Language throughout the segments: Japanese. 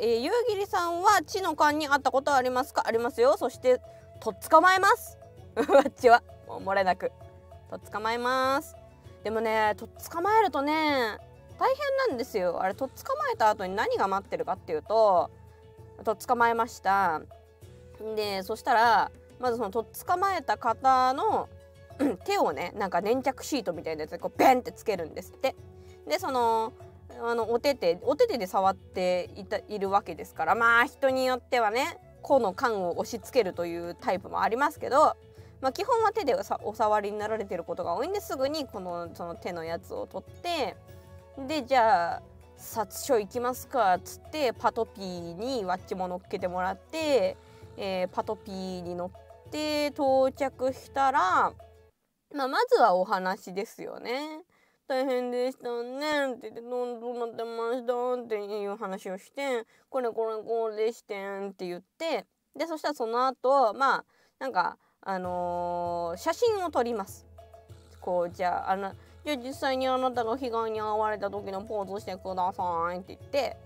えー、夕霧さんは地の勘に会ったことはありますか？ありますよ。そしてとっ捕まえます。あっちは。も漏れなく。とっ捕まえます。でもねとっ捕まえるとね大変なんですよ。あれとっ捕まえた後に何が待ってるかっていうととっ捕まえました。でそしたらまずそのとっ捕まえた方の手をねなんか粘着シートみたいなやつでこうベンってつけるんですって。でそのあのお手手お手手で触っていたいるわけですからまあ人によってはね個の缶を押し付けるというタイプもありますけど、まあ、基本は手でお触りになられてることが多いんですぐにこのその手のやつを取ってでじゃあ殺処行きますかっつってパトピーにワッチも乗っけてもらって、えー、パトピーに乗って到着したら、まあ、まずはお話ですよね。大変でしたねって言ってどんどうなってましたっていう話をしてこれこれこうでしてんって言ってでそしたらその後まあなんかあのー、写真を撮ります。こうじゃああのじゃあ実際にあなたが被害に遭われた時のポーズしてくださいって言って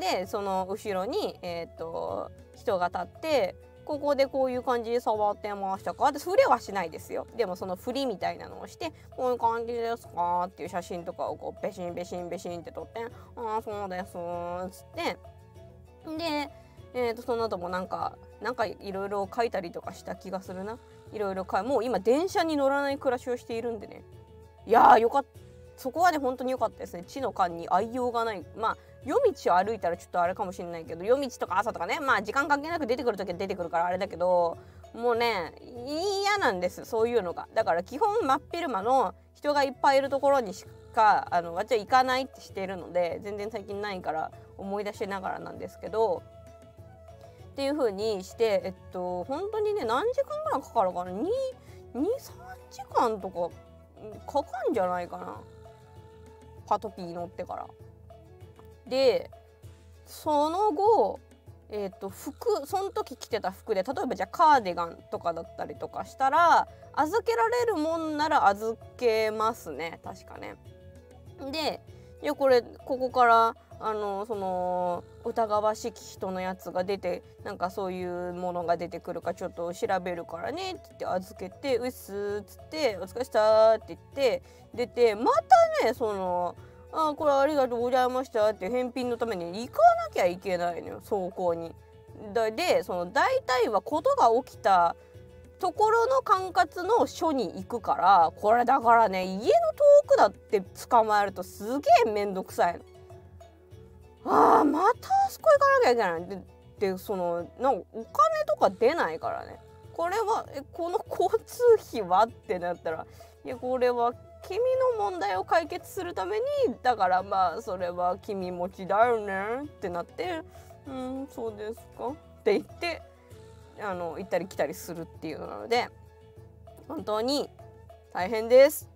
でその後ろに、えーと、人が立ってここでこういう感じで触ってましたか？で触れはしないですよ。でもその振りみたいなのをしてこういう感じですか？っていう写真とかをこうベシンベシンベシンって撮ってああそうですっつって。で、えー、とその後もなんかなんかいろいろ書いたりとかした気がするな。いろいろ書いもう今電車に乗らない暮らしをしているんでね。いやーよかったそこはね本当に良かったですね。地の間に愛用がない。まあ夜道を歩いたらちょっとあれかもしれないけど夜道とか朝とかねまあ時間関係なく出てくる時は出てくるからあれだけどもうね嫌なんですそういうのが。だから基本真っ昼間の人がいっぱいいるところにしかあの私は行かないってしてるので全然最近ないから思い出しながらなんですけどっていう風にしてえっと本当にね何時間ぐらいかかるかな？23時間とかかかんじゃないかな。パトピー乗ってから。でその後えーと、服その時着てた服で例えばじゃあカーディガンとかだったりとかしたら預けられるもんなら預けますね確かね。でいやこれここからあのその疑わしき人のやつが出てなんかそういうものが出てくるかちょっと調べるからねって言って預けて「うっす」っつって「お疲れした」って言って出てまたねその「あこれありがとうございました」って返品のために行かなきゃいけないのよ走行に。でその大体はことが起きたところの管轄の署に行くからこれだからね家の遠くだって捕まえるとすげえ面倒くさいの。ああまたあそこ行かなきゃいけないででそのなんかお金とか出ないからねこれはえこの交通費は？ってなったらいやこれは君の問題を解決するためにだからまあそれは君持ちだよねってなってうんそうですか。って言ってあの行ったり来たりするっていうのなので本当に大変です。